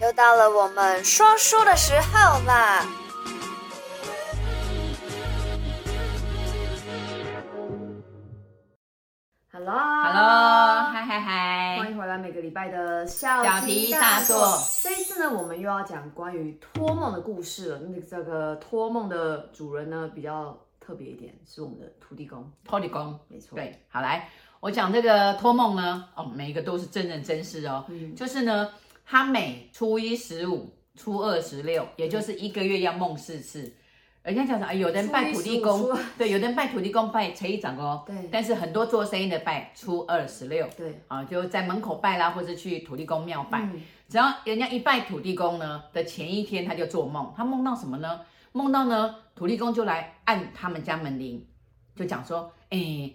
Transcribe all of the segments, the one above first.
又到了我们说书的时候啦！Hello，Hello，嗨嗨嗨！欢迎回来每个礼拜的小题大做。这一次呢，我们又要讲关于托梦的故事了。那这个托梦的主人呢，比较特别一点，是我们的土地公。土地公，没错。对，好来。我讲这个托梦呢，哦，每一个都是真人真事哦。嗯，就是呢，他每初一十五、初二十六，也就是一个月要梦四次。人家讲说，哎，有的人拜土地公，对，有的人拜土地公拜初一长哦。对。但是很多做生意的拜初二十六。对。啊，就在门口拜啦，或者去土地公庙拜。嗯。只要人家一拜土地公呢的前一天，他就做梦。他梦到什么呢？梦到呢，土地公就来按他们家门铃，就讲说，哎。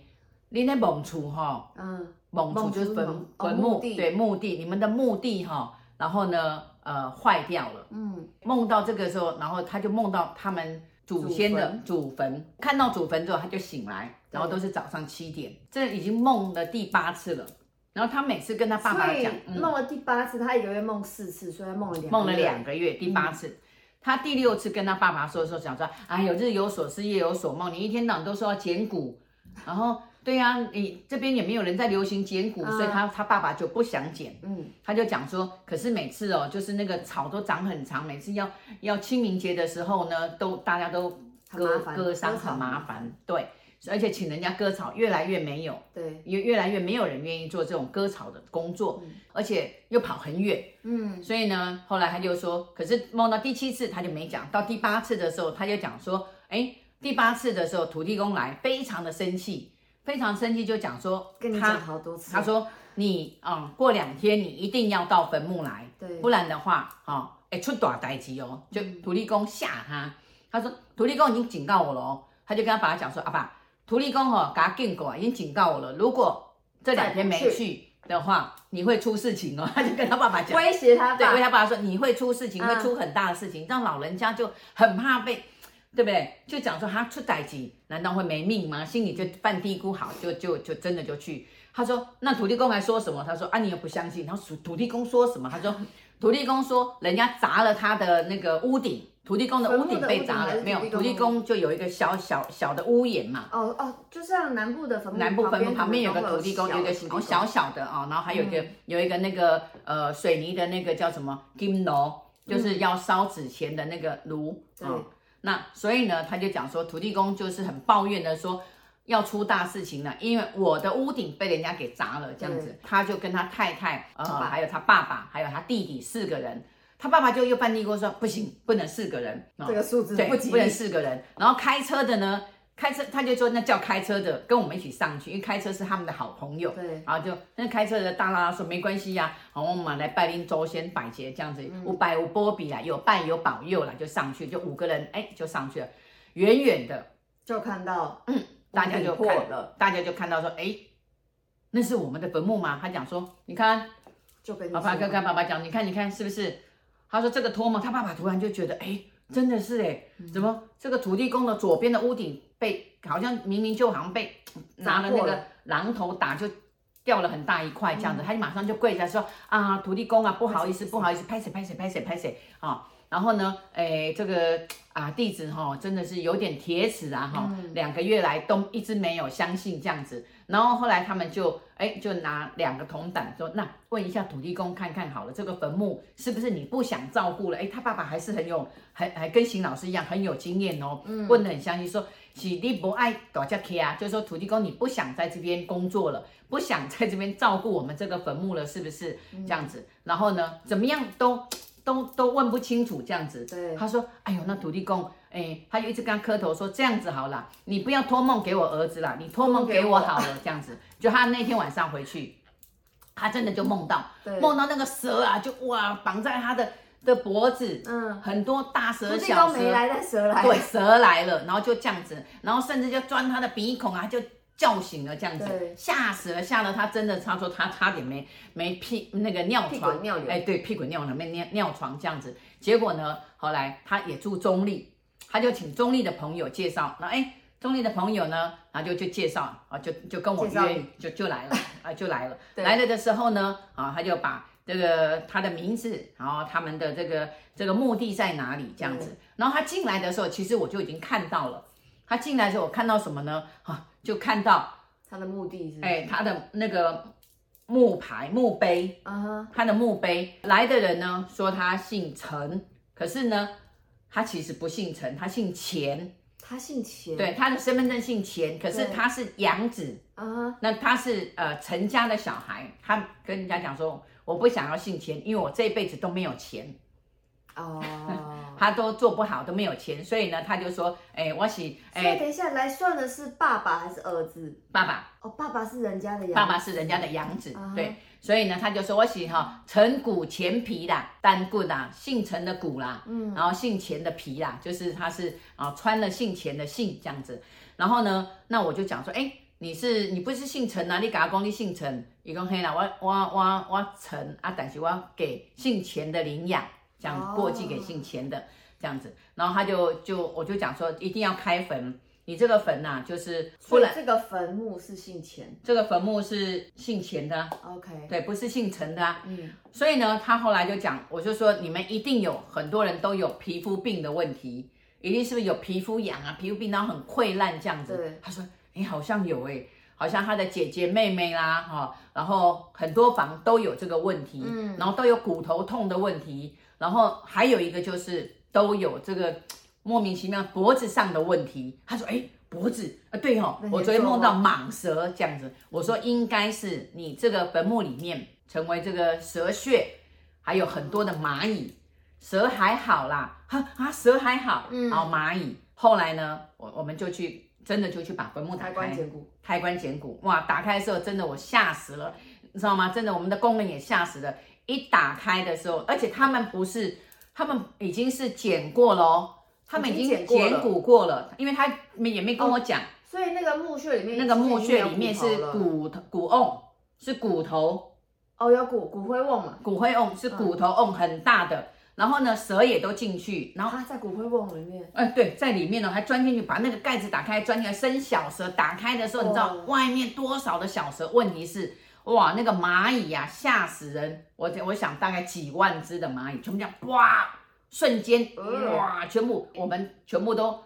你那梦处哈，嗯，梦处就是坟坟墓，对，墓地，你们的墓地哈，然后呢，呃，坏掉了，嗯，梦到这个时候，然后他就梦到他们祖先的祖坟，看到祖坟之后他就醒来，然后都是早上七点，这已经梦了第八次了，然后他每次跟他爸爸讲，梦了第八次，他一个月梦四次，所以他梦了两梦了两个月，第八次，他第六次跟他爸爸说说，想说，哎呦，日有所思，夜有所梦，你一天到晚都说要捡骨，然后。对呀、啊，你这边也没有人在流行剪骨，所以他他爸爸就不想剪。嗯，他就讲说，可是每次哦，就是那个草都长很长，每次要要清明节的时候呢，都大家都割割伤很麻烦。对，而且请人家割草越来越没有，对，越越来越没有人愿意做这种割草的工作，而且又跑很远。嗯，所以呢，后来他就说，可是梦到第七次他就没讲，到第八次的时候他就讲说，哎，第八次的时候土地公来，非常的生气。非常生气，就讲说，跟你讲好多次。他说你啊、嗯，过两天你一定要到坟墓来，对，不然的话，哦，哎，出大代志哦，就土地公吓他。他说土地公已经警告我了哦，他就跟他爸爸讲说，阿爸，土地公哦，给他警告，已经警告我了，如果这两天没去的话，你会出事情哦。他就跟他爸爸讲，威胁他，对，威胁他爸爸说你会出事情，会出很大的事情，让老人家就很怕被。对不对？就讲说他出代志，难道会没命吗？心里就犯嘀咕，好，就就就真的就去。他说：“那土地公还说什么？”他说：“啊，你又不相信。”他说：“土地公说什么？”他说：“土地公说人家砸了他的那个屋顶，土地公的屋顶被砸了，没有？土地公就有一个小小小的屋檐嘛。哦哦，就像南部的坟墓，南部坟墓旁边有个土地公，有一个小小的啊，然后还有一个有一个那个呃水泥的那个叫什么金炉，就是要烧纸钱的那个炉啊。”那所以呢，他就讲说，土地公就是很抱怨的说，要出大事情了，因为我的屋顶被人家给砸了，这样子，他就跟他太太，呃，还有他爸爸，还有他弟弟四个人，他爸爸就又犯嘀咕说，不行，不能四个人，这个数字不吉，不能四个人，然后开车的呢。开车，他就说那叫开车的跟我们一起上去，因为开车是他们的好朋友。对，然后就那开车的大拉拉说没关系呀、啊，好，我们来拜您祖先百节这样子，五百五波比啦，有拜有保佑啦，就上去，就五个人哎就上去了，远远的就看到，嗯，大家就看了，大家就看到说，哎，那是我们的坟墓吗？他讲说，你看，就跟爸爸跟跟爸爸讲，你看你看是不是？他说这个托梦，他爸爸突然就觉得，哎。真的是哎，怎么这个土地公的左边的屋顶被好像明明就好像被拿了那个榔头打，就掉了很大一块这样子，他就马上就跪下说啊，土地公啊，不好意思，不好意思，拍谁。拍谁拍谁拍谁啊。然后呢，哎，这个啊弟子哈真的是有点铁齿啊哈，两个月来都一直没有相信这样子。然后后来他们就哎就拿两个铜胆说，那问一下土地公看看好了，这个坟墓是不是你不想照顾了？哎，他爸爸还是很有，还还跟邢老师一样很有经验哦，问得很详细，说是你不爱大家去啊，就是说土地公你不想在这边工作了，不想在这边照顾我们这个坟墓了，是不是这样子？然后呢，怎么样都。都都问不清楚这样子，对，他说，哎呦，那土地公，哎，他就一直跟他磕头说，这样子好了，你不要托梦给我儿子了，你托梦给我好了，这样子。就他那天晚上回去，他真的就梦到，梦到那个蛇啊，就哇绑在他的的脖子，嗯，很多大蛇小蛇，没来的蛇来，对，蛇来了，然后就这样子，然后甚至就钻他的鼻孔啊，就。叫醒了这样子，吓死了，吓得他真的，他说他差点没没屁那个尿床，尿哎，对，屁滚尿流没尿尿床这样子。结果呢，后来他也住中立，他就请中立的朋友介绍，那哎，中立的朋友呢，然后就就介绍啊，就就跟我约，就就来了 啊，就来了。来了的时候呢，啊，他就把这个他的名字，然后他们的这个这个目的在哪里这样子。然后他进来的时候，其实我就已经看到了。他进来的时候，我看到什么呢？啊，就看到他的墓地是，哎，他的那个墓牌墓碑，啊哈，他的墓碑来的人呢，说他姓陈，可是呢，他其实不姓陈，他姓钱。他姓钱，对，他的身份证姓钱，可是他是养子啊。Uh huh. 那他是呃陈家的小孩，他跟人家讲说，我不想要姓钱，因为我这辈子都没有钱。哦，oh. 他都做不好，都没有钱，所以呢，他就说，哎、欸，我是哎，所以等一下来算的是爸爸还是儿子？爸爸。哦，oh, 爸爸是人家的养，爸爸是人家的养子，uh. 对。所以呢，他就说我是哈陈骨钱皮啦，单骨啦，姓陈的骨啦，嗯，然后姓钱的皮啦，就是他是啊穿了姓钱的姓这样子。然后呢，那我就讲说，哎，你是你不是姓陈啊？你甲我讲你姓陈，伊讲嘿啦，我我我我陈啊，但是我给姓钱的领养，这样过继给姓钱的这样子。然后他就就我就讲说，一定要开坟。你这个坟呐、啊，就是不然这个坟墓是姓钱，这个坟墓是姓钱的。OK，对，不是姓陈的、啊。嗯，所以呢，他后来就讲，我就说你们一定有很多人都有皮肤病的问题，一定是不是有皮肤痒啊、皮肤病，然后很溃烂这样子。他说，哎，好像有哎，好像他的姐姐妹妹啦，哈、哦，然后很多房都有这个问题，嗯，然后都有骨头痛的问题，然后还有一个就是都有这个。莫名其妙脖子上的问题，他说：“哎，脖子啊，对哦，我昨天梦到蟒蛇这样子。”我说：“应该是你这个坟墓里面成为这个蛇穴，还有很多的蚂蚁。蛇还好啦，哈啊，蛇还好，嗯，然后蚂蚁。后来呢，我我们就去，真的就去把坟墓打开，开棺捡骨，开棺捡骨。哇，打开的时候真的我吓死了，你知道吗？真的，我们的工人也吓死了。一打开的时候，而且他们不是，他们已经是剪过了哦。”他们已经剪骨过了，因为他们也没跟我讲，哦，所以那个墓穴里面，那个墓穴里面是骨头骨瓮，是骨头，哦，有骨骨灰瓮嘛，骨灰瓮是骨头瓮很大的，嗯、然后呢蛇也都进去，然后他在骨灰瓮里面，哎对，在里面呢还钻进去把那个盖子打开，钻进来生小蛇，打开的时候，哦、你知道外面多少的小蛇？问题是哇那个蚂蚁呀、啊、吓死人，我我想大概几万只的蚂蚁，全部这样哇。瞬间哇，全部我们全部都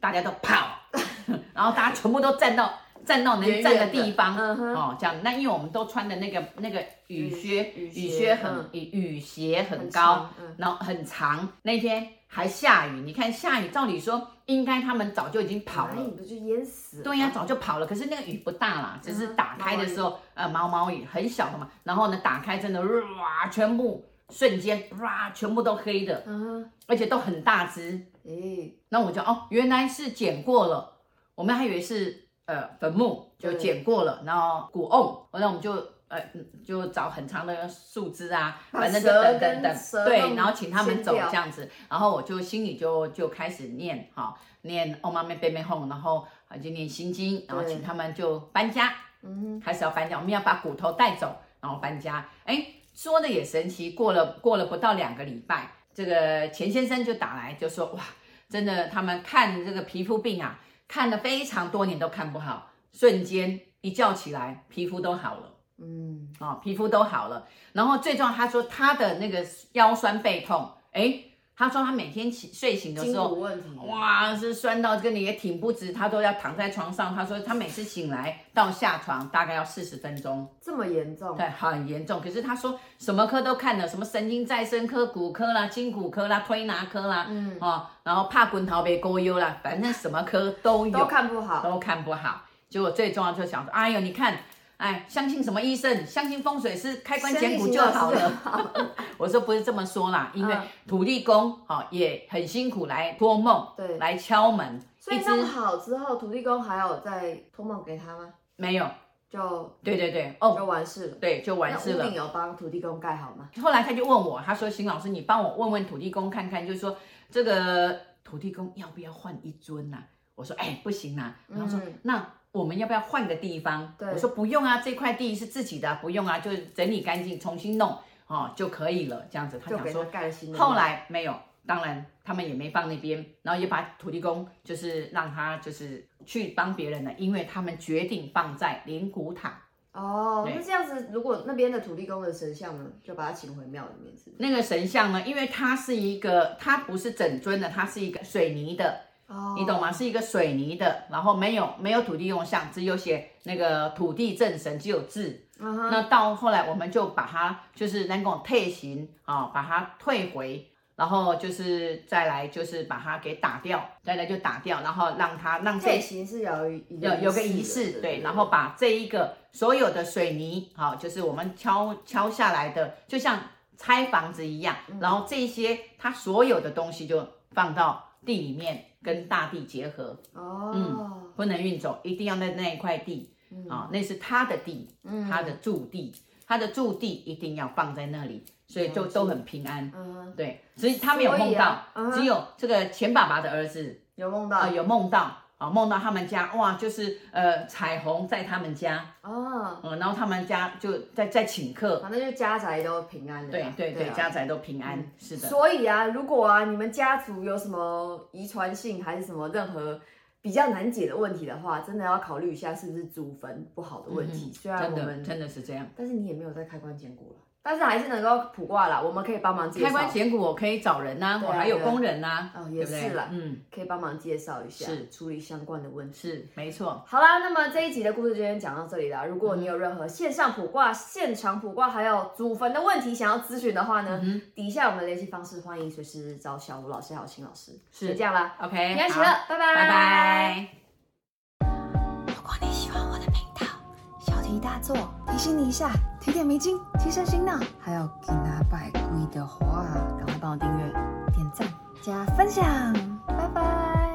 大家都跑，然后大家全部都站到站到能站的地方哦，这样。那因为我们都穿的那个那个雨靴，雨靴，很雨、嗯、雨鞋很高，很然后很长。那天还下雨，你看下雨，照理说应该他们早就已经跑了，你不就淹死了？对呀，早就跑了。可是那个雨不大啦，只是打开的时候，呃，毛毛雨很小的嘛。然后呢，打开真的哇，全部。瞬间哇，全部都黑的，嗯、uh，huh. 而且都很大只，诶，那我就哦，原来是剪过了，我们还以为是呃坟墓，就捡过了，然后骨瓮，那我们就呃就找很长的树枝啊，反正就等等等，对，然后请他们走这样子，然后我就心里就就开始念哈、哦，念哦妈咪贝贝哄，然后就念心经，然后请他们就搬家，嗯对，开始要搬家，我们要把骨头带走，然后搬家，哎。说的也神奇，过了过了不到两个礼拜，这个钱先生就打来就说，哇，真的他们看这个皮肤病啊，看了非常多年都看不好，瞬间一觉起来皮肤都好了，嗯，哦，皮肤都好了，然后最重要他说他的那个腰酸背痛，诶他说他每天起睡醒的时候，哇，是酸到跟你也挺不直，他都要躺在床上。他说他每次醒来到下床大概要四十分钟，这么严重？对，很严重。可是他说什么科都看了，什么神经再生科、骨科啦、筋骨科啦、推拿科啦，嗯，哦，然后怕滚逃别勾忧啦，反正什么科都有，都看不好，都看不好。结果最重要就想说，哎呦，你看。哎，相信什么医生？相信风水师开棺捡骨就好了。我说不是这么说啦，因为土地公哈、哦、也很辛苦来托梦，对，来敲门。所以弄好之后，土地公还有再托梦给他吗？没有，就对对对，哦，就完事了。对，就完事了。屋顶有帮土地公盖好吗？后来他就问我，他说：“邢老师，你帮我问问土地公看看，就是说这个土地公要不要换一尊呐、啊？”我说：“哎，不行啊。”然后说：“嗯、那。”我们要不要换个地方？对我说不用啊，这块地是自己的，不用啊，就整理干净，重新弄哦就可以了。这样子，他想说。后来没有，当然他们也没放那边，然后也把土地公就是让他就是去帮别人了，因为他们决定放在灵骨塔哦，那这样子，如果那边的土地公的神像呢，就把他请回庙里面是，是？那个神像呢，因为它是一个，它不是整尊的，它是一个水泥的，哦，你懂吗？是一个水泥的，然后没有没有土地用像，只有写那个土地正神，只有字。那到后来，我们就把它就是那种退行啊，把它退回。然后就是再来，就是把它给打掉，再来就打掉，然后让它让退形是有有有个仪式，对，对，然后把这一个所有的水泥，好，就是我们敲敲下来的，就像拆房子一样，嗯、然后这些它所有的东西就放到地里面，跟大地结合，哦，嗯，不能运走，一定要在那一块地，啊、嗯。哦，那是他的地，嗯，他的驻地，他的驻地一定要放在那里。所以就都很平安，嗯，对，所以他没有梦到，啊嗯、只有这个钱爸爸的儿子有梦到，呃、有梦到啊，梦到他们家哇，就是呃彩虹在他们家哦，嗯，然后他们家就在在请客，反正就家宅都平安的，对对对，对啊、家宅都平安，嗯、是的。所以啊，如果啊你们家族有什么遗传性还是什么任何比较难解的问题的话，真的要考虑一下是不是祖坟不好的问题。嗯、虽然我们真的，真的是这样，但是你也没有在开棺见过了。但是还是能够卜卦啦，我们可以帮忙介绍。开棺捡骨我可以找人呐、啊，我还有工人呐、啊，哦，也是啦，嗯，可以帮忙介绍一下，是处理相关的问题，是没错。好啦，那么这一集的故事就先讲到这里啦。如果你有任何线上卜卦、现场卜卦，还有祖坟的问题想要咨询的话呢，嗯、底下我们的联系方式，欢迎随时找小吴老师还有秦老师。是这样啦，OK，平安喜乐，拜拜，拜拜。如果你喜欢我的频道，小题大做，提醒你一下。提点迷津，提升心脑，还有给拿百贵的话，赶快帮我订阅、点赞、加分享，拜拜。